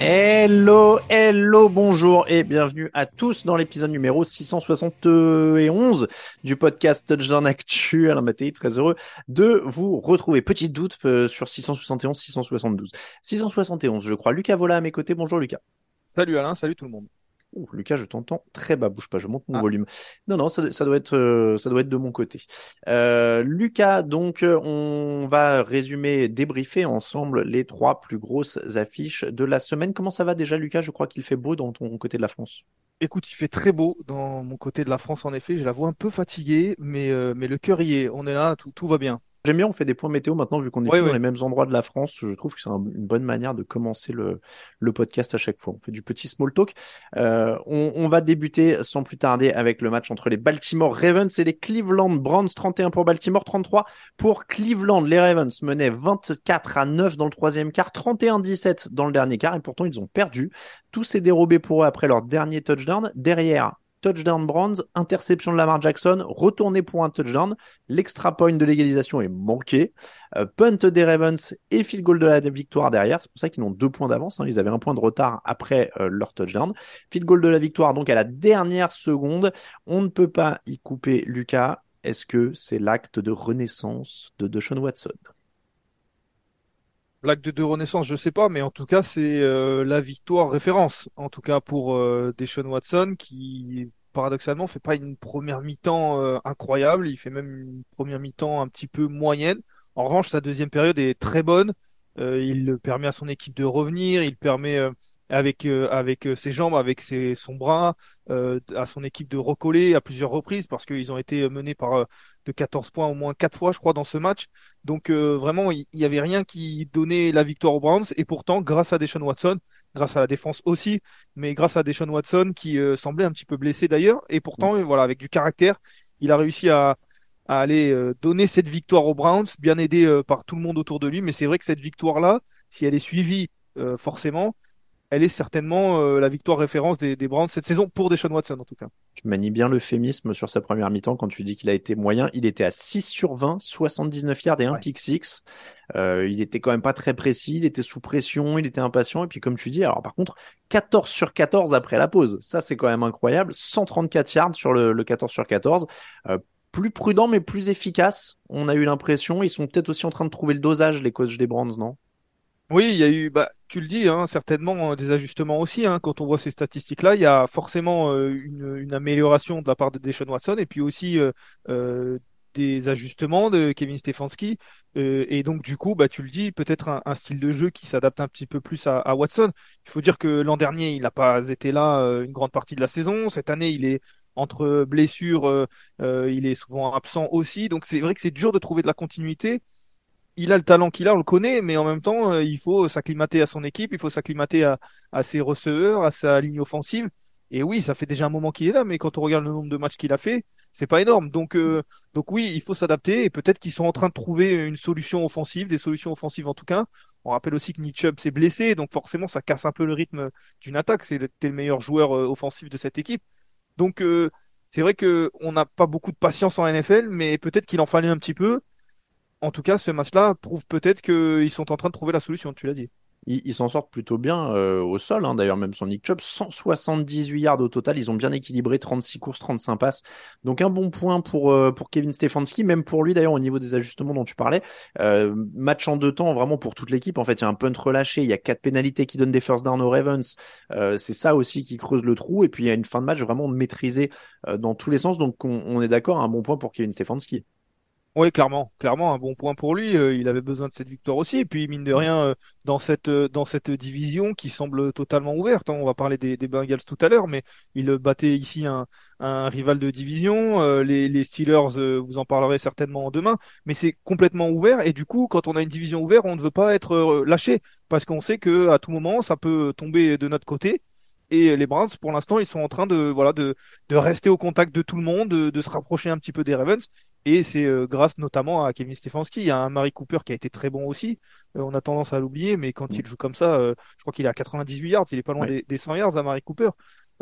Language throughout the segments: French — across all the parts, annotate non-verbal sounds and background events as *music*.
Hello, hello, bonjour et bienvenue à tous dans l'épisode numéro 671 du podcast Touchdown Actu. Alain Mattei, très heureux de vous retrouver. Petit doute euh, sur 671, 672. 671, je crois. Lucas Vola à mes côtés. Bonjour Lucas. Salut Alain, salut tout le monde. Ouh, Lucas, je t'entends très bas, bouge pas, je monte mon Ah. volume. Non, non, ça, ça doit être, euh, ça doit être de mon côté. Euh, Lucas, donc, euh, on va résumer, débriefer ensemble les trois plus grosses affiches de la semaine. Comment ça va déjà, Lucas? Je crois qu'il fait beau dans ton côté de la France. Écoute, il fait très beau dans mon côté de la France en effet. Je la vois un peu fatiguée, mais, euh, mais le cœur y est. On est là, tout, tout va bien. J'aime bien, on fait des points météo maintenant, vu qu'on est plus dans les mêmes endroits de la France. Je trouve que c'est un- une bonne manière de commencer le, le podcast à chaque fois. On fait du petit small talk. Euh, on, on va débuter sans plus tarder avec le match entre les Baltimore Ravens et les Cleveland Browns. 31 pour Baltimore, 33 pour Cleveland. Les Ravens menaient 24 à 9 dans le troisième quart, 31-17 dans le dernier quart, et pourtant ils ont perdu. Tout s'est dérobé pour eux après leur dernier touchdown. Derrière, touchdown Browns, interception de Lamar Jackson, retourné pour un touchdown. L'extra point de l'égalisation est manqué. Euh, punt des Ravens et field goal de la victoire derrière. C'est pour ça qu'ils ont deux points d'avance. hein. Ils avaient un point de retard après euh, leur touchdown. Field goal de la victoire donc à la dernière seconde. On ne peut pas y couper Lucas. Est-ce que c'est l'acte de renaissance de Deshaun Watson? Blague de deux renaissance, je sais pas, mais en tout cas, c'est euh, la victoire référence. En tout cas pour euh, Deshaun Watson, qui paradoxalement fait pas une première mi-temps euh, incroyable. Il fait même une première mi-temps un petit peu moyenne. En revanche, sa deuxième période est très bonne. Euh, il permet à son équipe de revenir. Il permet avec euh, avec euh, ses jambes, avec ses, son bras, euh, à son équipe de recoller à plusieurs reprises parce qu'ils ont été menés par euh, de 14 points au moins quatre fois, je crois, dans ce match. Donc euh, vraiment, il y avait rien qui donnait la victoire aux Browns. Et pourtant, grâce à Deshaun Watson, grâce à la défense aussi, mais grâce à Deshaun Watson qui euh, semblait un petit peu blessé d'ailleurs, et pourtant, euh, voilà, avec du caractère, il a réussi à à aller donner cette victoire aux Browns, bien aidé par tout le monde autour de lui. Mais c'est vrai que cette victoire-là, si elle est suivie euh, forcément, elle est certainement euh, la victoire référence des, des Browns cette saison pour Deshaun Watson en tout cas. Tu manies bien l'euphémisme sur sa première mi-temps quand tu dis qu'il a été moyen. Il était à 6 sur 20, 79 yards et un Ouais. pick six. Euh, il était quand même pas très précis, il était sous pression, il était impatient. Et puis comme tu dis, alors par contre, 14 sur 14 après la pause. Ça, c'est quand même incroyable. 134 yards sur le, le 14 sur 14. Euh, plus prudent mais plus efficace. On a eu l'impression. Ils sont peut-être aussi en train de trouver le dosage, les coachs des Browns, non? Oui, il y a eu, bah, tu le dis, hein, certainement euh, des ajustements aussi. Hein, quand on voit ces statistiques-là, il y a forcément euh, une, une amélioration de la part de Deshaun Watson et puis aussi euh, euh, des ajustements de Kevin Stefanski. Euh, et donc, du coup, bah, tu le dis, peut-être un, un style de jeu qui s'adapte un petit peu plus à, à Watson. Il faut dire que l'an dernier, il n'a pas été là une grande partie de la saison. Cette année, il est entre blessures, il est souvent absent aussi. Donc, c'est vrai que c'est dur de trouver de la continuité il a le talent qu'il a, on le connaît, mais en même temps, euh, il faut s'acclimater à son équipe, il faut s'acclimater à, à ses receveurs, à sa ligne offensive. Et oui, ça fait déjà un moment qu'il est là, mais quand on regarde le nombre de matchs qu'il a fait, c'est pas énorme. Donc, euh, donc oui, il faut s'adapter et peut-être qu'ils sont en train de trouver une solution offensive, des solutions offensives en tout cas, On rappelle aussi que Nick Chubb s'est blessé, donc forcément ça casse un peu le rythme d'une attaque. C'est le, le meilleur joueur euh, offensif de cette équipe. Donc euh, c'est vrai que on n'a pas beaucoup de patience en NFL, mais peut-être qu'il en fallait un petit peu. En tout cas, ce match-là prouve peut-être qu'ils sont en train de trouver la solution, tu l'as dit. Ils s'en sortent plutôt bien euh, au sol, hein, d'ailleurs, même son Nick Chubb, 178 yards au total. Ils ont bien équilibré 36 courses, 35 passes. Donc un bon point pour, euh, pour Kevin Stefanski, même pour lui d'ailleurs au niveau des ajustements dont tu parlais. Euh, match en deux temps, vraiment pour toute l'équipe. En fait, il y a un punt relâché, il y a quatre pénalités qui donnent des first down aux Ravens. C'est ça aussi qui creuse le trou. Et puis il y a une fin de match vraiment maîtrisée dans tous les sens. Donc on, on est d'accord, un bon point pour Kevin Stefanski. Oui, clairement, clairement un bon point pour lui. Euh, il avait besoin de cette victoire aussi. Et puis mine de rien, euh, dans cette euh, dans cette division qui semble totalement ouverte. hein, on va parler des, Bengals tout à l'heure, mais il battait ici un, rival de division. Les, les Steelers, vous en parlerez certainement demain, mais c'est complètement ouvert. Et du coup, quand on a une division ouverte, on ne veut pas être lâché parce qu'on sait que à tout moment, ça peut tomber de notre côté. Et les Browns, pour l'instant, ils sont en train de voilà de, de rester au contact de tout le monde, de, de se rapprocher un petit peu des Ravens. Et c'est euh, grâce notamment à Kevin Stefanski. Il y a un Mary Cooper qui a été très bon aussi. Euh, on a tendance à l'oublier, mais quand il joue comme ça, euh, je crois qu'il est à 98 yards. Il est pas loin des, des 100 yards à Mary Cooper.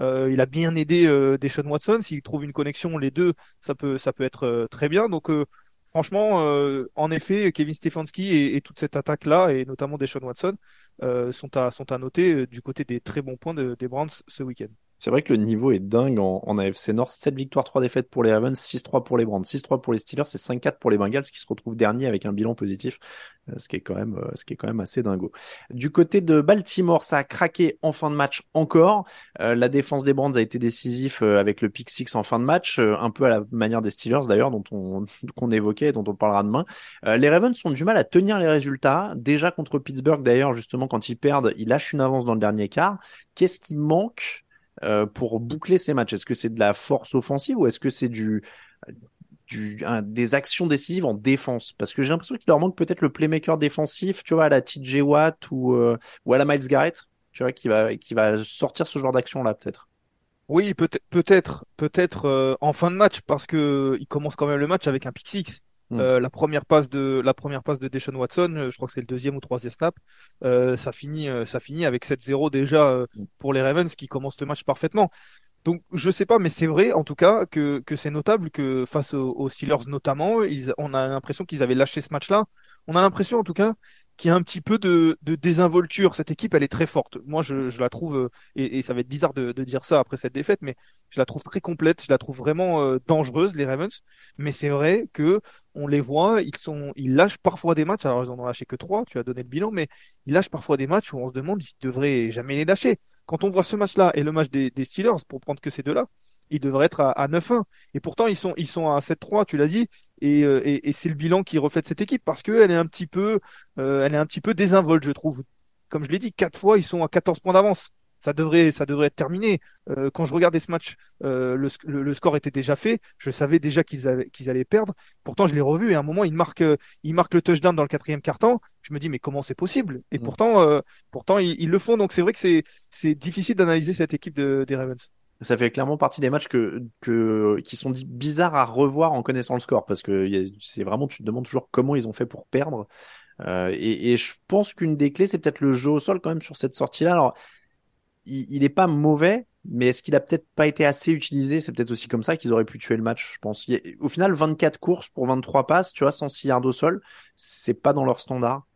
Euh, il a bien aidé euh, Deshaun Watson. S'il trouve une connexion, les deux, ça peut ça peut être euh, très bien. Donc euh, franchement, euh, en effet, Kevin Stefanski et, toute cette attaque là, et notamment Deshaun Watson, euh, sont à sont à noter euh, du côté des très bons points de- des Browns ce week-end. C'est vrai que le niveau est dingue en, AFC Nord. 7 victoires, 3 défaites pour les Ravens, 6-3 pour les Browns, 6-3 pour les Steelers et 5-4 pour les Bengals qui se retrouvent dernier avec un bilan positif, euh, ce qui est quand même, euh, ce qui est assez dingo. Du côté de Baltimore, ça a craqué en fin de match encore. Euh, la défense des Browns a été décisif avec le pick six en fin de match, un peu à la manière des Steelers d'ailleurs, dont on *laughs* évoquait et dont on parlera demain. Les Ravens ont du mal à tenir les résultats. Déjà contre Pittsburgh d'ailleurs, justement quand ils perdent, ils lâchent une avance dans le dernier quart. Qu'est-ce qui manque euh, pour boucler ces matchs? Est-ce que c'est de la force offensive ou est-ce que c'est du, du un- des actions décisives en défense? Parce que j'ai l'impression qu'il leur manque peut-être le playmaker défensif, tu vois, à la TJ Watt ou euh, ou à la Miles Garrett, tu vois, qui va qui va sortir ce genre d'action là peut-être. Oui, peut-être, peut-être, peut-être euh, en fin de match parce que il commence quand même le match avec un pick six. Mm. Euh, la première passe de la première passe de Deshaun Watson, euh, je crois que c'est le deuxième ou troisième snap. euh, ça finit, euh, ça finit avec 7-0 déjà euh, pour les Ravens qui commencent le match parfaitement. Donc je sais pas, mais c'est vrai en tout cas que que c'est notable que face aux, aux Steelers notamment, ils, on a l'impression qu'ils avaient lâché ce match-là. On a l'impression en tout cas qu'il y a un petit peu de, de désinvolture. Cette équipe, elle est très forte. Moi, je, je la trouve, euh, et, et ça va être bizarre de, de dire ça après cette défaite, mais je la trouve très complète. Je la trouve vraiment euh, dangereuse, les Ravens. Mais c'est vrai que on les voit, ils sont, ils lâchent parfois des matchs. Alors ils en ont lâché que trois. Tu as donné le bilan, mais ils lâchent parfois des matchs où on se demande s'ils devraient jamais les lâcher. Quand on voit ce match-là et le match des, des Steelers, pour prendre que ces deux-là, ils devraient être à, à 9-1. Et pourtant, ils sont, ils sont à 7-3, tu l'as dit. Et, euh, et, et c'est le bilan qui reflète cette équipe parce qu'elle est un petit peu, euh, elle est un petit peu désinvolte, je trouve. Comme je l'ai dit, quatre fois, ils sont à 14 points d'avance. Ça devrait, ça devrait être terminé. Euh, quand je regardais ce match, euh, le, le- le score était déjà fait. Je savais déjà qu'ils avaient- qu'ils allaient perdre. Pourtant, je l'ai revu et à un moment, ils marquent, ils marquent le touchdown dans le quatrième quart-temps. Je me dis, mais comment c'est possible? Et Mm. pourtant, euh, pourtant, ils, ils le font. Donc, c'est vrai que c'est, c'est difficile d'analyser cette équipe de, des Ravens. Ça fait clairement partie des matchs que, que, qui sont bizarres à revoir en connaissant le score parce que c'est vraiment, tu te demandes toujours comment ils ont fait pour perdre. Euh, et, je pense qu'une des clés, c'est peut-être le jeu au sol quand même sur cette sortie-là. Alors, il, il est pas mauvais, mais est-ce qu'il a peut-être pas été assez utilisé? C'est peut-être aussi comme ça qu'ils auraient pu tuer le match, je pense. Au final, 24 courses pour 23 passes, tu vois, 106 yards au sol, c'est pas dans leur standard.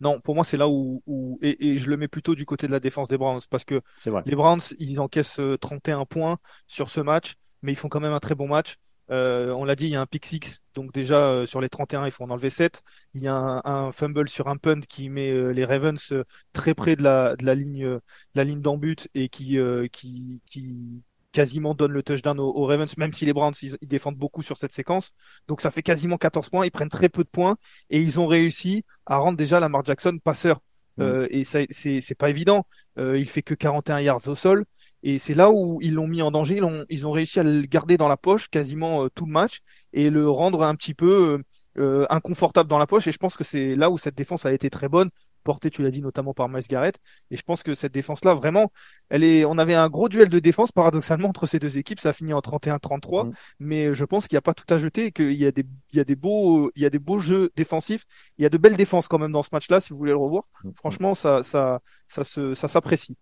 Non, pour moi, c'est là où, où et, et je le mets plutôt du côté de la défense des Browns parce que. Les Browns, ils encaissent euh, 31 points sur ce match, mais ils font quand même un très bon match. Euh, on l'a dit, il y a un pick six, donc déjà euh, sur les 31, il faut en enlever 7. Il y a un, un fumble sur un punt qui met euh, les Ravens euh, très près de la, de la ligne, euh, de la ligne d'en but et qui, euh, qui, qui quasiment donne le touchdown aux, aux Ravens, même si les Browns ils, ils défendent beaucoup sur cette séquence. Donc ça fait quasiment 14 points. Ils prennent très peu de points et ils ont réussi à rendre déjà Lamar Jackson passeur. Euh, et ça, c'est c'est pas évident. Euh, il fait que 41 yards au sol. Et c'est là où ils l'ont mis en danger. Ils ont, ils ont réussi à le garder dans la poche quasiment euh, tout le match et le rendre un petit peu euh, euh, inconfortable dans la poche. Et je pense que c'est là où cette défense a été très bonne, porté, tu l'as dit, notamment par Miles Garrett. Et je pense que cette défense-là, vraiment, elle est, on avait un gros duel de défense, paradoxalement, entre ces deux équipes. Ça a fini en 31-33. Mm. Mais je pense qu'il n'y a pas tout à jeter et qu'il y a des, il y a des beaux, il y a des beaux jeux défensifs. Il y a de belles défenses quand même dans ce match-là, si vous voulez le revoir. Mm. Franchement, ça, ça, ça se, ça s'apprécie.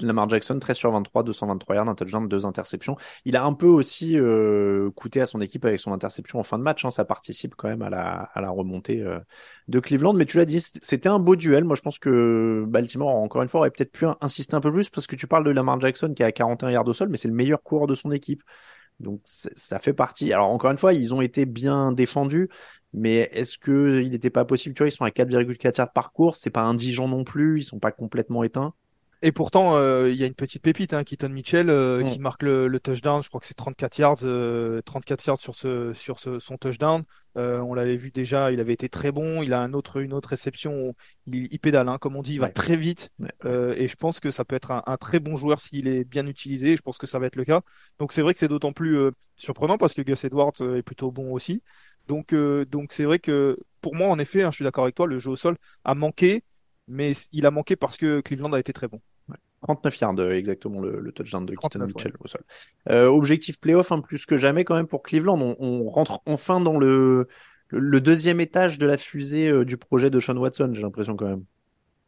Lamar Jackson, 13 sur 23, 223 yards, un touchdown, deux interceptions. Il a un peu aussi euh, coûté à son équipe avec son interception en fin de match. Hein. Ça participe quand même à la, remontée euh, de Cleveland. Mais tu l'as dit, c'était un beau duel. Moi, je pense que Baltimore, encore une fois, aurait peut-être pu insister un peu plus parce que tu parles de Lamar Jackson qui a 41 yards au sol, mais c'est le meilleur coureur de son équipe. Donc ça fait partie. Alors encore une fois, ils ont été bien défendus, mais est-ce que il n'était pas possible? Tu vois, ils sont à 4,4 yards par course. C'est pas indigent non plus. Ils sont pas complètement éteints. Et pourtant, euh, il y a une petite pépite, hein, Keaton Mitchell, euh, Mm. qui marque le, le touchdown. Je crois que c'est 34 yards, euh, 34 yards sur ce, sur ce, son touchdown. Euh, on l'avait vu déjà, il avait été très bon. Il a un autre, une autre réception. Il, il pédale, hein, comme on dit, il va très vite. Ouais. Euh, et je pense que ça peut être un, un très bon joueur s'il est bien utilisé. Je pense que ça va être le cas. Donc c'est vrai que c'est d'autant plus euh, surprenant parce que Gus Edwards euh, est plutôt bon aussi. Donc euh, donc c'est vrai que pour moi, en effet, hein, je suis d'accord avec toi, le jeu au sol a manqué, mais il a manqué parce que Cleveland a été très bon. 39 yards, euh, exactement le, le touchdown de Keaton 39, Mitchell au sol. Euh, objectif playoff, hein, plus que jamais quand même pour Cleveland. On, on rentre enfin dans le, le, le deuxième étage de la fusée euh, du projet de Sean Watson, j'ai l'impression quand même.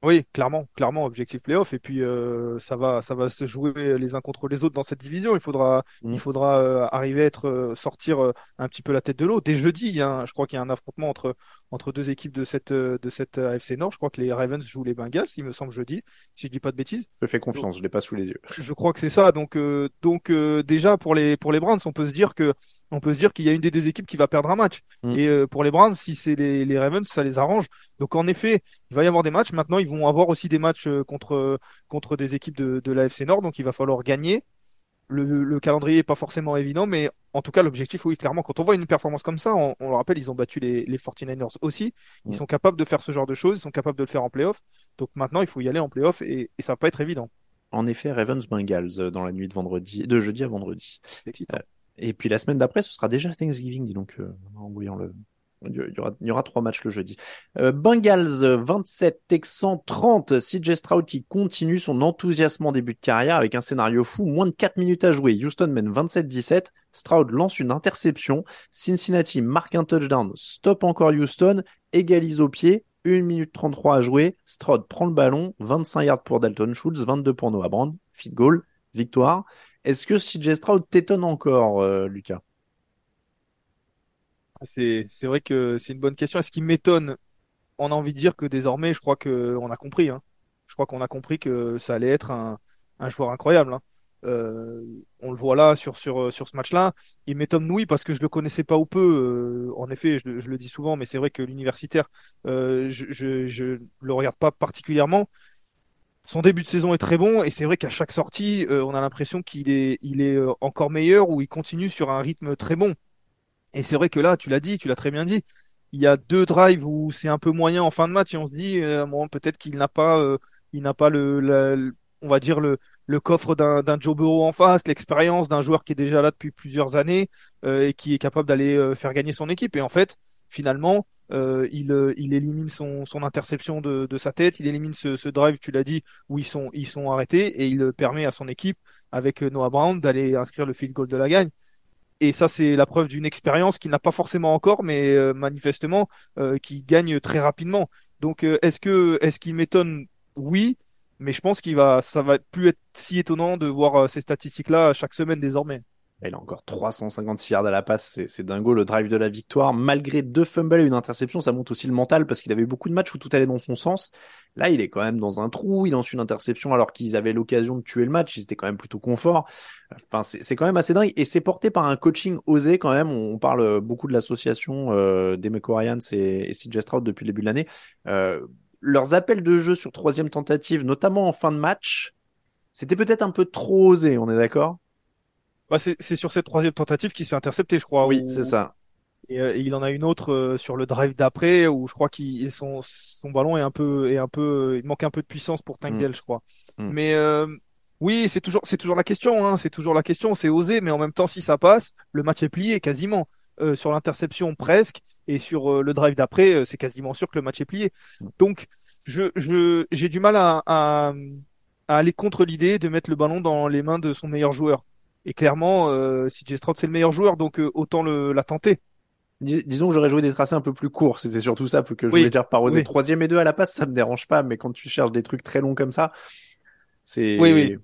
Oui, clairement, clairement, objectif playoff. Et puis euh, ça va, ça va se jouer les uns contre les autres dans cette division. Il faudra, Mm. il faudra arriver à être sortir un petit peu la tête de l'eau. Dès jeudi, un- je crois qu'il y a un affrontement entre entre deux équipes de cette euh, de cette euh, AFC Nord. Je crois que les Ravens jouent les Bengals, il me semble jeudi, si je dis pas de bêtises. Je fais confiance, je l'ai pas sous les yeux. Je crois que c'est ça. Donc, euh, donc euh, déjà pour les pour les Browns, on peut se dire que on peut se dire qu'il y a une des deux équipes qui va perdre un match. Mm. Et euh, pour les Browns, si c'est les, les Ravens, ça les arrange. Donc en effet, il va y avoir des matchs. Maintenant, ils vont avoir aussi des matchs euh, contre contre des équipes de de l'AFC Nord. Donc il va falloir gagner. Le, le calendrier est pas forcément évident, mais en tout cas, l'objectif, oui, clairement, quand on voit une performance comme ça, on, on le rappelle, ils ont battu les, les 49ers aussi. Ils sont capables de faire ce genre de choses, ils sont capables de le faire en playoff. Donc maintenant, il faut y aller en playoff et, et ça va pas être évident. En effet, Ravens Bengals euh, dans la nuit de vendredi, de jeudi à vendredi. Excitant. Et puis la semaine d'après, ce sera déjà Thanksgiving, dis donc, euh, en voyant le. Il y aura, il trois matchs le jeudi. Euh, Bengals euh, 27, Texans 30. CJ Stroud qui continue son enthousiasme en début de carrière avec un scénario fou. Moins de 4 minutes à jouer. Houston mène 27-17. Stroud lance une interception. Cincinnati marque un touchdown. Stop encore Houston. Égalise au pied. 1 minute 33 à jouer. Stroud prend le ballon. 25 yards pour Dalton Schultz. 22 pour Noah Brown. Feed goal. Victoire. Est-ce que CJ Stroud t'étonne encore, euh, Lucas? C'est, vrai que c'est une bonne question. Et ce qui m'étonne, on a envie de dire que désormais, je crois que on a compris. Hein. Je crois qu'on a compris que ça allait être un, un joueur incroyable. Hein. Euh, on le voit là sur sur sur ce match-là. Il m'étonne oui parce que je le connaissais pas ou peu. Euh, en effet, je, le- dis souvent, mais c'est vrai que l'universitaire, euh, je, je je le regarde pas particulièrement. Son début de saison est très bon et c'est vrai qu'à chaque sortie, euh, on a l'impression qu'il est il est euh, encore meilleur ou il continue sur un rythme très bon. Et c'est vrai que là, tu l'as dit, tu l'as très bien dit. Il y a deux drives où c'est un peu moyen en fin de match et on se dit, euh, bon, peut-être qu'il n'a pas, euh, il n'a pas le, on va dire le, le coffre d'un, d'un Joe Burrow en face, l'expérience d'un joueur qui est déjà là depuis plusieurs années euh, et qui est capable d'aller euh, faire gagner son équipe. Et en fait, finalement, euh, il, euh, il élimine son, son interception de, de sa tête, il élimine ce, ce drive, tu l'as dit, où ils sont, ils sont arrêtés et il permet à son équipe, avec euh, Noah Brown, d'aller inscrire le field goal de la gagne. Et ça, c'est la preuve d'une expérience qu'il n'a pas forcément encore, mais euh, manifestement, euh, qui gagne très rapidement. Donc, euh, est-ce que, est-ce qu'il m'étonne? Oui, mais je pense qu'il va, ça va plus être si étonnant de voir ces statistiques-là chaque semaine désormais. Il a encore 356 yards à la passe, c'est, dingo le drive de la victoire. Malgré deux fumbles et une interception, ça monte aussi le mental parce qu'il avait beaucoup de matchs où tout allait dans son sens. Là, il est quand même dans un trou, il lance une interception alors qu'ils avaient l'occasion de tuer le match, ils étaient quand même plutôt confort. Enfin, c'est, quand même assez dingue et c'est porté par un coaching osé quand même. On parle beaucoup de l'association euh, des Ryans et, et CJ Stroud depuis le début de l'année. Euh, leurs appels de jeu sur troisième tentative, notamment en fin de match, c'était peut-être un peu trop osé, on est d'accord? Bah, c'est, sur cette troisième tentative qu'il se fait intercepter, je crois. Oui, où- c'est ça. Et, euh, et il en a une autre euh, sur le drive d'après où je crois qu'il son son ballon est un peu est un peu il manque un peu de puissance pour Tangle, je crois. Mm. Mais euh, oui, c'est toujours c'est toujours la question hein, c'est toujours la question, c'est osé mais en même temps si ça passe, le match est plié quasiment. Euh, sur l'interception presque et sur euh, le drive d'après, euh, c'est quasiment sûr que le match est plié. Mm. Donc je, je, j'ai du mal à, à, à aller contre l'idée de mettre le ballon dans les mains de son meilleur joueur. Et clairement, euh, CJ Stroud c'est le meilleur joueur, donc euh, autant le, la tenter. Dis- disons que j'aurais joué des tracés un peu plus courts. C'était surtout ça que je Oui, voulais dire par oser oui. troisième et deux à la passe, ça me dérange pas. Mais quand tu cherches des trucs très longs comme ça, c'est Oui, oui.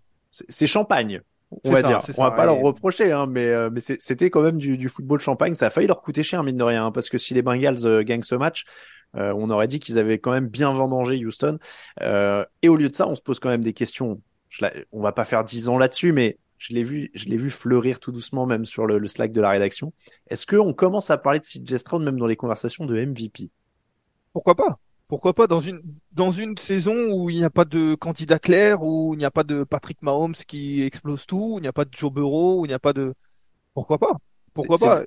c'est champagne. On va ça, dire. On va pas leur reprocher, hein, mais euh, mais c'était quand même du, du football champagne. Ça a failli leur coûter cher mine de rien, hein, parce que si les Bengals euh, gagnent ce match, euh, on aurait dit qu'ils avaient quand même bien vendangé Houston. Euh, et au lieu de ça, on se pose quand même des questions. Je la- on va pas faire dix ans là-dessus, mais je l'ai vu, je l'ai vu fleurir tout doucement même sur le, le Slack de la rédaction. Est-ce qu'on commence à parler de CJ Stroud même dans les conversations de MVP Pourquoi pas? Pourquoi pas dans une dans une saison où il n'y a pas de candidat clair, où il n'y a pas de Patrick Mahomes qui explose tout, où il n'y a pas de Joe Burrow, où il n'y a pas de pourquoi pas? Pourquoi pas?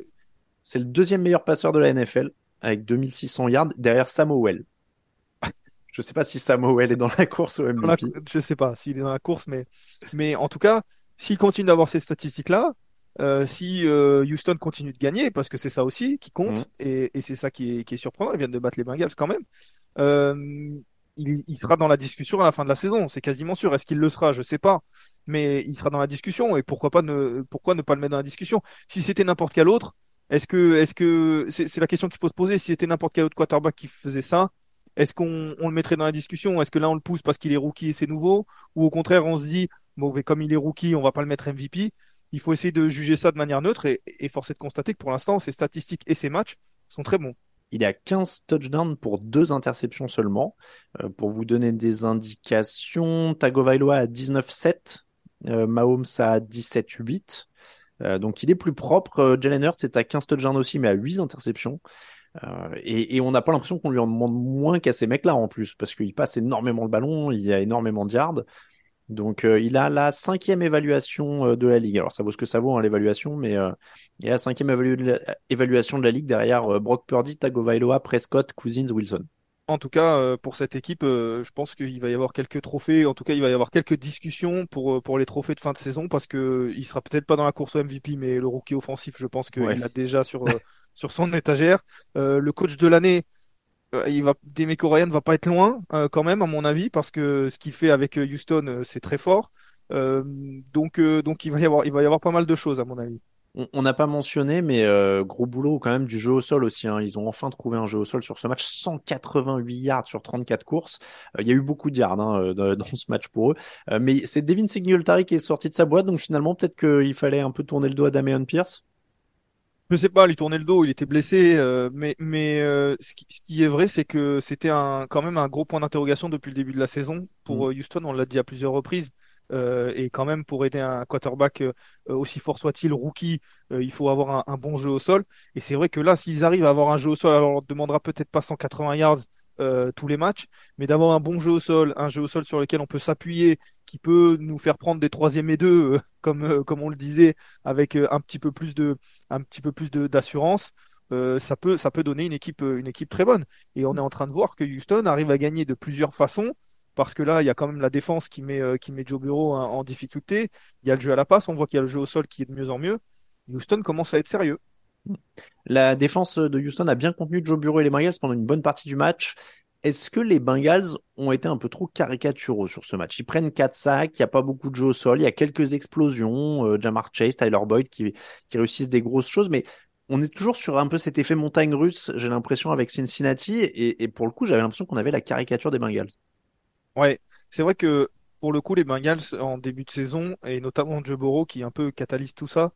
C'est le deuxième meilleur passeur de la NFL avec 2600 yards derrière Samuel. Je sais pas si Samuel est dans la course au Dans la- MVP. je sais pas s'il est dans la course, mais mais en tout cas, s'il continue d'avoir ces statistiques-là, euh, si euh, Houston continue de gagner, parce que c'est ça aussi qui compte, Mhm. et, et c'est ça qui est, qui est surprenant, ils viennent de battre les Bengals quand même. Euh, il, il sera dans la discussion à la fin de la saison, c'est quasiment sûr. Est-ce qu'il le sera? Je sais pas, mais il sera dans la discussion, et pourquoi pas ne pourquoi ne pas le mettre dans la discussion? Si c'était n'importe quel autre, est-ce que est-ce que c'est c'est la question qu'il faut se poser. Si c'était n'importe quel autre quarterback qui faisait ça, est-ce qu'on on le mettrait dans la discussion? Est-ce que là on le pousse parce qu'il est rookie et c'est nouveau? Ou au contraire on se dit mais comme il est rookie, on va pas le mettre MVP. Il faut essayer de juger ça de manière neutre et, et force est de constater que pour l'instant ses statistiques et ses matchs sont très bons. Il a 15 touchdowns pour deux interceptions seulement. Euh, pour vous donner des indications, Tagovailoa a 19-7, euh, Mahomes a 17-8. Euh, donc il est plus propre. Jalen Hurts est à 15 touchdowns aussi, mais à 8 interceptions. Et, et on n'a pas l'impression qu'on lui en demande moins qu'à ces mecs-là en plus, parce qu'il passe énormément le ballon, il y a énormément de yards. Donc euh, il a la cinquième évaluation euh, de la ligue. Alors ça vaut ce que ça vaut hein, l'évaluation, mais euh, il a la cinquième évalu- évaluation de la ligue derrière Brock Purdy, Tagovailoa, Prescott, Cousins, Wilson. En tout cas, pour cette équipe, je pense qu'il va y avoir quelques trophées. En tout cas, il va y avoir quelques discussions pour pour les trophées de fin de saison parce que il sera peut-être pas dans la course au MVP, mais le rookie offensif, je pense qu'il Ouais. l'a déjà sur *laughs* sur son étagère. Le coach de l'année, il va Demeco Ryan va pas être loin euh, quand même à mon avis parce que ce qu'il fait avec euh, Houston, euh, c'est très fort. Euh, donc euh, donc il va y avoir il va y avoir pas mal de choses à mon avis. On n'a pas mentionné, mais euh, gros boulot quand même du jeu au sol aussi. hein. Ils ont enfin trouvé un jeu au sol sur ce match, 188 yards sur 34 courses. Euh, il y a eu beaucoup de yards hein, euh, dans, ce match pour eux. Euh, mais c'est Devin Singletary qui est sorti de sa boîte, donc finalement peut-être qu'il fallait un peu tourner le dos à Damian Pierce. Je sais pas, lui tourner le dos, il était blessé, euh, mais mais euh, ce qui, ce qui est vrai, c'est que c'était un quand même un gros point d'interrogation depuis le début de la saison pour euh, Houston. On l'a dit à plusieurs reprises, euh, et quand même pour aider un quarterback euh, aussi fort soit-il, rookie, euh, il faut avoir un, un bon jeu au sol. Et c'est vrai que là, s'ils arrivent à avoir un jeu au sol, alors on leur demandera peut-être pas 180 yards euh, tous les matchs, mais d'avoir un bon jeu au sol, un jeu au sol sur lequel on peut s'appuyer, qui peut nous faire prendre des troisième et deux, euh, *laughs* comme euh, comme on le disait, avec un petit peu plus d'assurance, ça peut donner une équipe très bonne. Et on est en train de voir que Houston arrive à gagner de plusieurs façons. Parce que là, il y a quand même la défense qui met, qui met Joe en, en difficulté. Il y a le jeu à la passe. On voit qu'il y a le jeu au sol qui est de mieux en mieux. Houston commence à être sérieux. La défense de Houston a bien contenu Joe Burrow et les Bengals pendant une bonne partie du match. Est-ce que les Bengals ont été un peu trop caricaturaux sur ce match? Ils prennent 4 sacs, il n'y a pas beaucoup de jeu au sol, il y a quelques explosions, euh, Jamar Chase, Tyler Boyd qui, réussissent des grosses choses, mais on est toujours sur un peu cet effet montagne russe, j'ai l'impression, avec Cincinnati, et, pour le coup, j'avais l'impression qu'on avait la caricature des Bengals. Ouais, c'est vrai que pour le coup, les Bengals en début de saison, et notamment Joe Burrow qui un peu catalyse tout ça,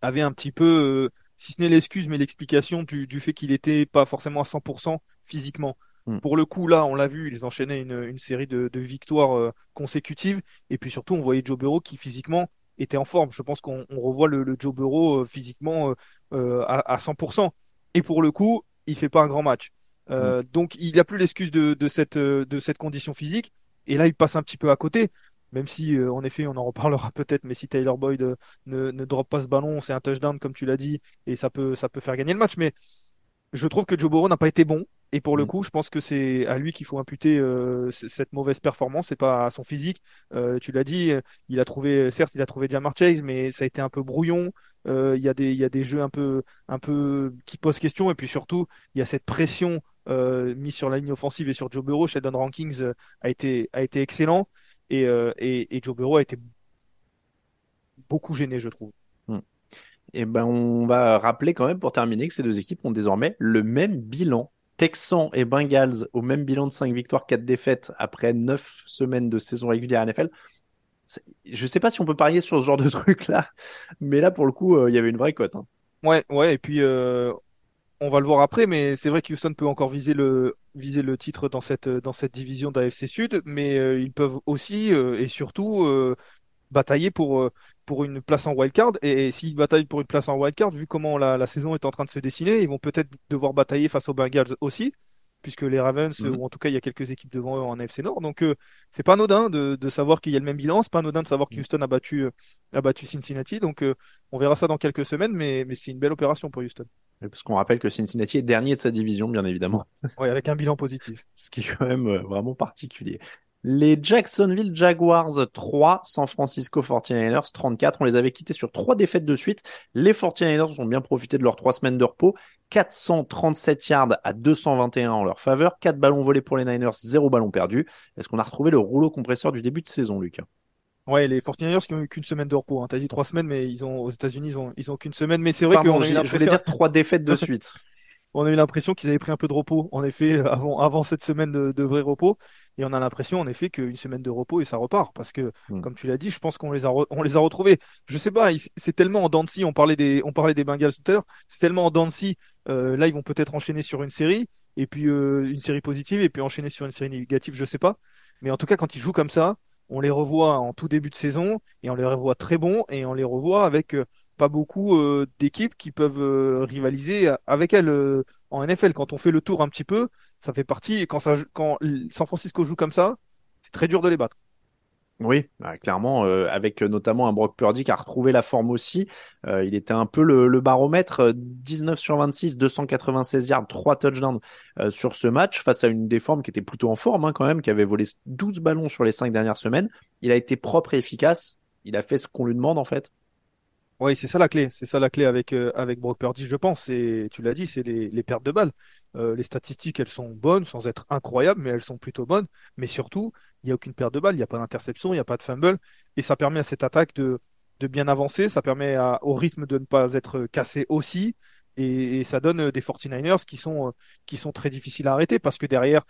avait un petit peu, euh, si ce n'est l'excuse, mais l'explication du, du fait qu'il était pas forcément à 100% physiquement. Hmm. Pour le coup, là, on l'a vu, ils enchaînaient une, une série de, de victoires euh, consécutives, et puis surtout, on voyait Joe Burrow qui physiquement était en forme. Je pense qu'on on revoit le, le Joe Burrow euh, physiquement euh, à, à 100%. Et pour le coup, il fait pas un grand match. Euh, Donc, il n'y a plus l'excuse de, de cette, de cette condition physique. Et là, il passe un petit peu à côté. Même si, euh, en effet, on en reparlera *laughs* peut-être, mais si Tyler Boyd euh, ne, ne drop pas ce ballon, c'est un touchdown, comme tu l'as dit, et ça peut, ça peut faire gagner le match. Mais je trouve que Joe Burrow n'a pas été bon. Et pour le Mm. coup, je pense que c'est à lui qu'il faut imputer euh, cette mauvaise performance, c'est pas à son physique. Euh, tu l'as dit, euh, il a trouvé, certes, il a trouvé Jamar Chase, mais ça a été un peu brouillon. Euh, Il y a des, il y a des jeux un peu, un peu qui posent question, et puis surtout, il y a cette pression euh, mis sur la ligne offensive et sur Joe Burrow, Sheldon Rankings euh, a été a été excellent et, euh, et, et Joe Burrow a été beaucoup gêné, je trouve. Et ben, on va rappeler quand même pour terminer que ces deux équipes ont désormais le même bilan. Texans et Bengals au même bilan de 5 victoires, 4 défaites après 9 semaines de saison régulière NFL. Je sais pas si on peut parier sur ce genre de *laughs* truc là, mais là pour le coup, euh, il y avait une vraie cote. hein. Ouais, ouais, et puis euh, on va le voir après, mais c'est vrai que Houston peut encore viser le viser le titre dans cette dans cette division d'AFC Sud, mais euh, ils peuvent aussi euh, et surtout euh, batailler pour pour une place en wildcard. Et, et s'ils bataillent pour une place en wildcard, vu comment la, la saison est en train de se dessiner, ils vont peut-être devoir batailler face aux Bengals aussi, puisque les Ravens, Mhm. ou en tout cas il y a quelques équipes devant eux en AFC Nord. Donc euh, c'est pas anodin de, de savoir qu'il y a le même bilan, c'est pas anodin de savoir que Houston a battu a battu Cincinnati. Donc euh, on verra ça dans quelques semaines, mais mais c'est une belle opération pour Houston. Parce qu'on rappelle que Cincinnati est dernier de sa division, bien évidemment. Ouais, avec un bilan positif. *laughs* ce qui est quand même euh, vraiment particulier. Les Jacksonville Jaguars 3, San Francisco 49ers 34. On les avait quittés sur trois défaites de suite. Les 49ers ont bien profité de leurs trois semaines de repos. 437 yards à 221 en leur faveur. 4 ballons volés pour les Niners, 0 ballon perdu. Est-ce qu'on a retrouvé le rouleau compresseur du début de saison, Lucas Ouais, les 49ers qui ont eu qu'une semaine de repos. Hein. T'as dit trois semaines, mais ils ont aux États-Unis ils ont ils ont qu'une semaine. Mais c'est vrai qu'on a eu j'ai- je voulais l'impression dire trois défaites de *laughs* suite. on a eu l'impression qu'ils avaient pris un peu de repos. En effet, euh, avant avant cette semaine de, de vrai repos, et on a l'impression en effet qu'une semaine de repos et ça repart parce que Hmm. comme tu l'as dit, je pense qu'on les a on les a retrouvés. Je sais pas, c'est tellement en scie. On parlait des on parlait des Bengals tout à l'heure. C'est tellement en scie. Euh, là, ils vont peut-être enchaîner sur une série et puis euh, une série positive et puis enchaîner sur une série négative. Je sais pas. Mais en tout cas, quand ils jouent comme ça, on les revoit en tout début de saison et on les revoit très bons et on les revoit avec euh, pas beaucoup euh, d'équipes qui peuvent euh, rivaliser avec elles en NFL. Quand on fait le tour un petit peu, ça fait partie. Quand ça, quand San Francisco joue comme ça, c'est très dur de les battre. Oui, bah, clairement, euh, avec euh, notamment un Brock Purdy qui a retrouvé la forme aussi. Euh, il était un peu le, le baromètre, euh, 19 sur 26, 296 yards, 3 touchdowns sur ce match, face à une déforme qui était plutôt en forme hein, quand même, qui avait volé 12 ballons sur les 5 dernières semaines. Il a été propre et efficace. Il a fait ce qu'on lui demande en fait. Oui, c'est ça la clé. C'est ça la clé avec avec Brock Purdy, je pense. Et tu l'as dit, c'est les pertes de balles. Euh, les statistiques, elles sont bonnes, sans être incroyables, mais elles sont plutôt bonnes. Mais surtout, il n'y a aucune perte de balles, il n'y a pas d'interception, il n'y a pas de fumble, et ça permet à cette attaque de bien avancer. Ça permet au rythme de ne pas être cassé aussi. Et, ça donne euh, des 49ers qui sont euh, qui sont très difficiles à arrêter parce que derrière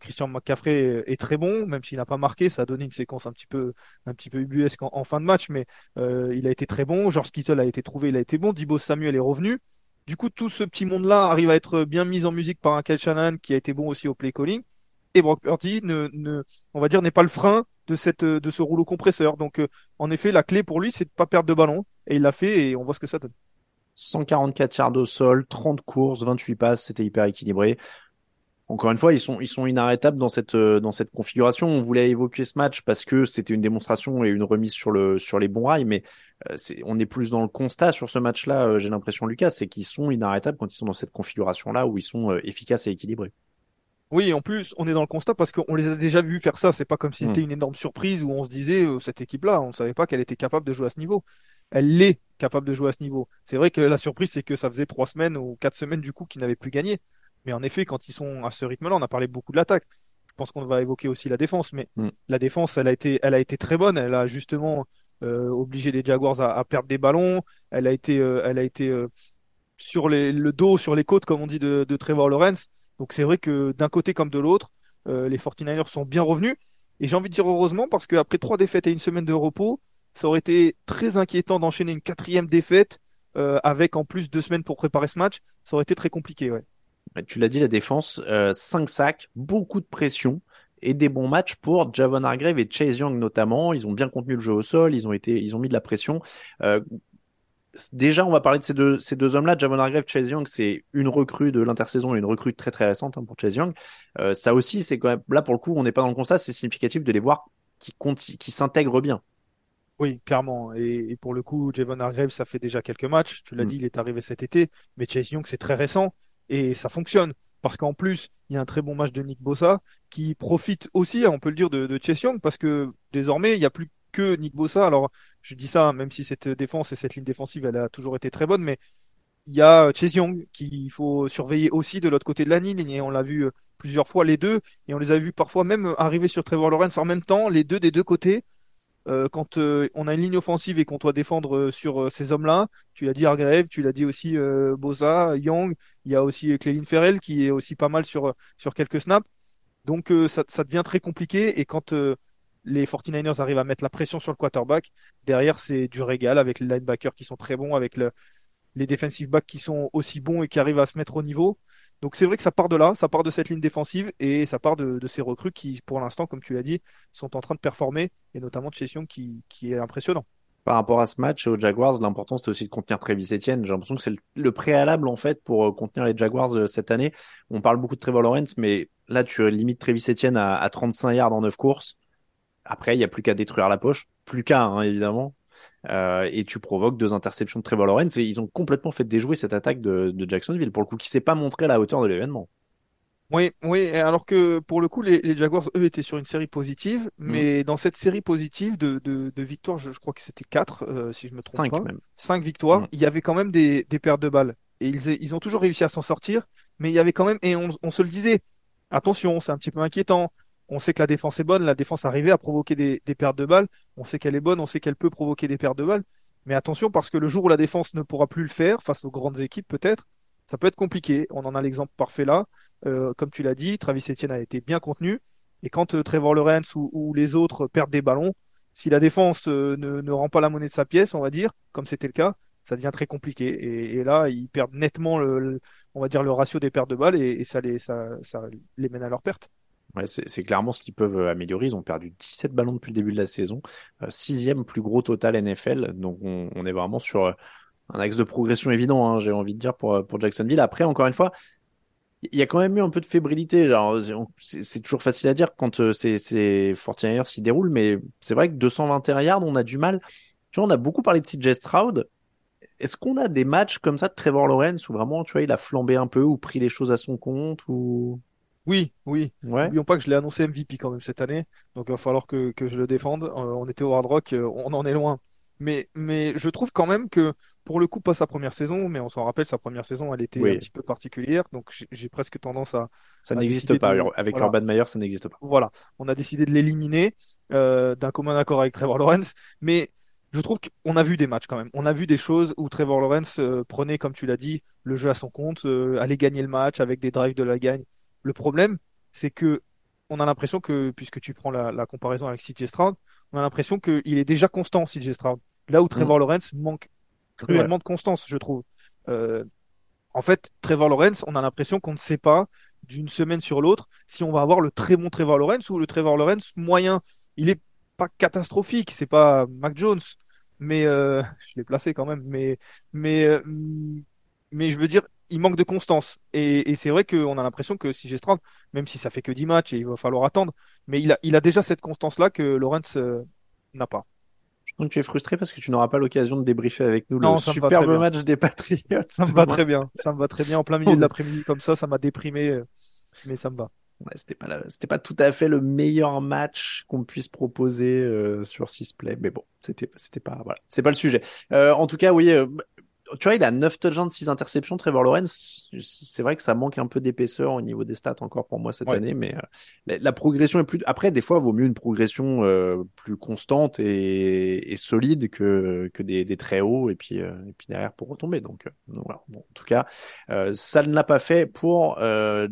Christian McCaffrey est très bon, même s'il n'a pas marqué, ça a donné une séquence un petit peu ubuesque en, fin de match, mais il a été très bon. George Kittle a été trouvé, il a été bon. Dibo Samuel est revenu. Du coup, tout ce petit monde-là arrive à être bien mis en musique par un Kyle Shanahan qui a été bon aussi au play calling. Et Brock Purdy, on va dire, n'est pas le frein de cette, de ce rouleau compresseur. Donc, euh, en effet, la clé pour lui, c'est de pas perdre de ballon. Et il l'a fait et on voit ce que ça donne. 144 yards au sol, 30 courses, 28 passes, c'était hyper équilibré. Encore une fois, ils sont, ils sont inarrêtables dans cette, euh, dans cette configuration. On voulait évoquer ce match parce que c'était une démonstration et une remise sur le, sur les bons rails, mais euh, c'est, on est plus dans le constat sur ce match-là, euh, j'ai l'impression, Lucas, c'est qu'ils sont inarrêtables quand ils sont dans cette configuration-là où ils sont efficaces et équilibrés. Oui, en plus, on est dans le constat parce qu'on les a déjà vus faire ça. C'est pas comme si Mm. c'était une énorme surprise où on se disait, euh, cette équipe-là, on ne savait pas qu'elle était capable de jouer à ce niveau. Elle l'est capable de jouer à ce niveau. C'est vrai que la surprise, c'est que ça faisait trois semaines ou quatre semaines du coup qu'ils n'avaient plus gagné. Mais en effet, quand ils sont à ce rythme-là, on a parlé beaucoup de l'attaque. Je pense qu'on va évoquer aussi la défense, mais Mm. la défense, elle a été, elle a été très bonne. Elle a justement euh, obligé les Jaguars à, à perdre des ballons. Elle a été, euh, elle a été euh, sur les, le dos, sur les côtes, comme on dit, de, de Trevor Lawrence. Donc c'est vrai que d'un côté comme de l'autre, les 49ers sont bien revenus. Et j'ai envie de dire heureusement parce qu'après trois défaites et une semaine de repos, ça aurait été très inquiétant d'enchaîner une quatrième défaite avec en plus deux semaines pour préparer ce match. Ça aurait été très compliqué, ouais. Tu l'as dit, la défense, euh, 5 sacs, beaucoup de pression et des bons matchs pour Javon Hargrave et Chase Young notamment. Ils ont bien contenu le jeu au sol, ils ont été, ils ont mis de la pression. Euh, déjà, on va parler de ces deux, ces deux hommes-là. Javon Hargrave, Chase Young, c'est une recrue de l'intersaison et une recrue très très récente hein, pour Chase Young. Euh, ça aussi, c'est quand même là pour le coup, on n'est pas dans le constat, c'est significatif de les voir qui qui s'intègrent bien. Oui, clairement. Et, et pour le coup, Javon Hargrave, ça fait déjà quelques matchs. Tu l'as Mm. dit, il est arrivé cet été. Mais Chase Young, c'est très récent et ça fonctionne. Parce qu'en plus, il y a un très bon match de Nick Bossa qui profite aussi, on peut le dire, de, de Young parce que désormais, il n'y a plus que Nick Bossa. Alors, je dis ça, même si cette défense et cette ligne défensive, elle a toujours été très bonne, mais il y a Chase Young qu'il faut surveiller aussi de l'autre côté de la ligne. Et on l'a vu plusieurs fois les deux. Et on les a vus parfois même arriver sur Trevor Lawrence en même temps, les deux des deux côtés. Euh, quand euh, on a une ligne offensive et qu'on doit défendre euh, sur ces hommes-là, tu l'as dit Hargrave, tu l'as dit aussi Boza, Young, il y a aussi Clelin Ferrell qui est aussi pas mal sur, sur quelques snaps. Donc ça, devient très compliqué et quand les 49ers arrivent à mettre la pression sur le quarterback, derrière c'est du régal avec les linebackers qui sont très bons, avec le, les defensive backs qui sont aussi bons et qui arrivent à se mettre au niveau. Donc c'est vrai que ça part de là, ça part de cette ligne défensive et ça part de, ces recrues qui, pour l'instant, comme tu l'as dit, sont en train de performer et notamment de Chession qui, qui est impressionnant. Par rapport à ce match aux Jaguars, l'important c'était aussi de contenir Travis Etienne. J'ai l'impression que c'est le, préalable en fait pour euh, contenir les Jaguars euh, cette année. On parle beaucoup de Trevor Lawrence, mais là tu limites Travis Etienne à, à 35 yards en 9 courses. Après, il n'y a plus qu'à détruire la poche. Plus qu'à, hein, évidemment. Euh, et tu provoques deux interceptions de Trevor Lawrence. Et ils ont complètement fait déjouer cette attaque de, Jacksonville, pour le coup, qui s'est pas montré à la hauteur de l'événement. Oui, oui, alors que pour le coup, les, Jaguars, eux, étaient sur une série positive, mm. mais dans cette série positive de, de, victoires, je, crois que c'était 4, euh, si je me trompe cinq pas. Même. 5 victoires, mm. il y avait quand même des, des pertes de balles. Et ils, ils ont toujours réussi à s'en sortir, mais il y avait quand même, et on, on se le disait, attention, c'est un petit peu inquiétant on sait que la défense est bonne, la défense arrivait à provoquer des, pertes de balles, on sait qu'elle est bonne, on sait qu'elle peut provoquer des pertes de balles, mais attention parce que le jour où la défense ne pourra plus le faire, face aux grandes équipes peut-être, ça peut être compliqué. On en a l'exemple parfait là. Euh, comme tu l'as dit, Travis Etienne a été bien contenu, et quand euh, Trevor Lawrence ou, les autres perdent des ballons, si la défense euh, ne, rend pas la monnaie de sa pièce, on va dire, comme c'était le cas, ça devient très compliqué. Et, là, ils perdent nettement le, on va dire, le ratio des pertes de balles, et, ça, les, ça les mène à leur perte c'est clairement ce qu'ils peuvent euh, améliorer. Ils ont perdu 17 ballons depuis le début de la saison, euh, sixième plus gros total NFL. Donc on, est vraiment sur euh, un axe de progression évident, hein, j'ai envie de dire, pour, Jacksonville. Après, encore une fois, il y a quand même eu un peu de fébrilité. C'est toujours facile à dire quand ces, ces 49ers s'y déroulent, mais c'est vrai que 221 yards, on a du mal. Tu vois, on a beaucoup parlé de CJ Stroud. Est-ce qu'on a des matchs comme ça de Trevor Lawrence où vraiment, tu vois, il a flambé un peu ou pris les choses à son compte ou oui, oui. Ouais. N'oublions pas que je l'ai annoncé MVP quand même cette année, donc il va falloir que, que je le défende. Euh, on était au Hard Rock, euh, on en est loin. Mais, mais je trouve quand même que, pour le coup, pas sa première saison, mais on s'en rappelle, sa première saison, elle était un petit peu particulière, donc j'ai presque tendance à. Ça n'existe pas. Avec voilà. Urban Meyer, ça n'existe pas. Voilà. On a décidé de l'éliminer euh, d'un commun accord avec Trevor Lawrence, mais je trouve qu'on a vu des matchs quand même. On a vu des choses où Trevor Lawrence prenait, comme tu l'as dit, le jeu à son compte, allait gagner le match avec des drives de la gagne. Le problème, c'est que on a l'impression que, puisque tu prends la, comparaison avec CJ Stroud, on a l'impression qu'il est déjà constant, CJ Stroud. Là où Trevor mm. Lawrence manque cruellement de constance, je trouve. Euh, en fait, Trevor Lawrence, on a l'impression qu'on ne sait pas d'une semaine sur l'autre si on va avoir le très bon Trevor Lawrence ou le Trevor Lawrence moyen. Il est pas catastrophique, c'est pas Mac Jones, mais euh, *laughs* je l'ai placé quand même. Mais mais euh, mais je veux dire, il manque de constance. Et, c'est vrai qu'on a l'impression que si Stroud, même si ça fait que 10 matchs et il va falloir attendre, mais il a, il a déjà cette constance-là que Lawrence euh, n'a pas. Je pense que tu es frustré parce que tu n'auras pas l'occasion de débriefer avec nous le superbe match des Patriots. Ça me va très bien. Ça me va très bien en plein milieu de l'après-midi comme ça. Ça m'a déprimé, euh, mais ça me va. Ouais, c'était pas c'était pas tout à fait le meilleur match qu'on puisse proposer euh, sur Sisplay, mais bon, c'était c'était pas voilà, c'est pas le sujet. en tout cas, oui, tu vois, il a 9 touchdowns, 6 interceptions, Trevor Lawrence. C'est vrai que ça manque un peu d'épaisseur au niveau des stats encore pour moi cette année, mais euh, la, progression est plus. Après, des fois, il vaut mieux une progression euh, plus constante et, et, solide que, que des, des très hauts et puis, euh, et puis derrière pour retomber. Donc, voilà. Bon, en tout cas, ça ne l'a pas fait pour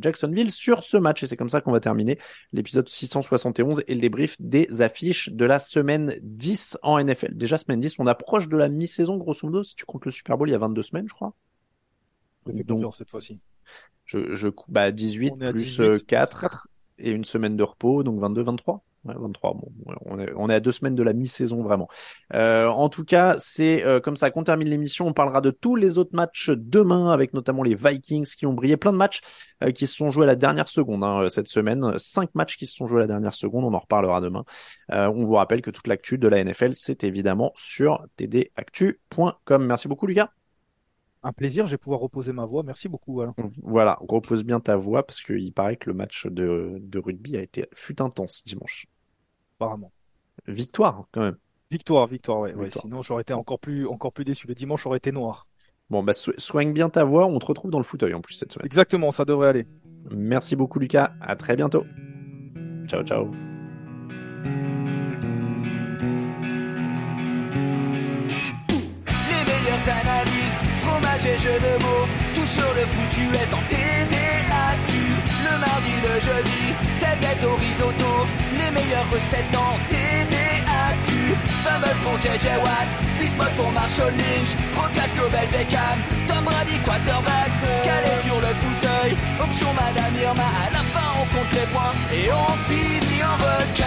Jacksonville sur ce match et c'est comme ça qu'on va terminer l'épisode 671 et le débrief des affiches de la semaine 10 en NFL. Déjà, semaine 10, on approche de la mi-saison, grosso modo, si tu comptes le Super Bowl il y a 22 semaines, je crois. Donc, cette fois-ci. Je, je, bah, 18 plus 4, euh, et une semaine de repos, donc 22, 23. 23. Bon, on est, on est à deux semaines de la mi-saison vraiment. Euh, en tout cas, c'est euh, comme ça qu'on termine l'émission. On parlera de tous les autres matchs demain, avec notamment les Vikings qui ont brillé. Plein de matchs qui se sont joués à la dernière seconde hein, cette semaine. Cinq matchs qui se sont joués à la dernière seconde. On en reparlera demain. on vous rappelle que toute l'actu de la NFL, c'est évidemment sur tdactu.com. Merci beaucoup, Lucas un plaisir, je vais pouvoir reposer ma voix. Merci beaucoup, Alain. Voilà, repose bien ta voix parce qu'il paraît que le match de, rugby a été fut intense dimanche. Apparemment. Victoire, quand même. Victoire, victoire, ouais. Sinon, j'aurais été encore plus, encore plus déçu. Le dimanche aurait été noir. Bon, bah, so- soigne bien ta voix. On te retrouve dans le fauteuil en plus cette semaine. Exactement, ça devrait aller. Merci beaucoup, Lucas. À très bientôt. Ciao, ciao. Les meilleures analyses, fromage et jeux de mots, tout sur le foutu est en TDAQ. Le mardi, le jeudi, tel gâteau risotto, les meilleures recettes en TDAQ. Fumble pour JJ Watt, Bismuth pour Marshall Lynch, Procas Global Beckham, Tom Brady quarterback, calé sur le fauteuil, option Madame Irma, à la fin on compte les points et on finit en requin.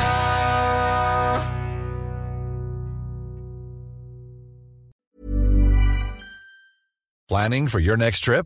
Planning for your next trip?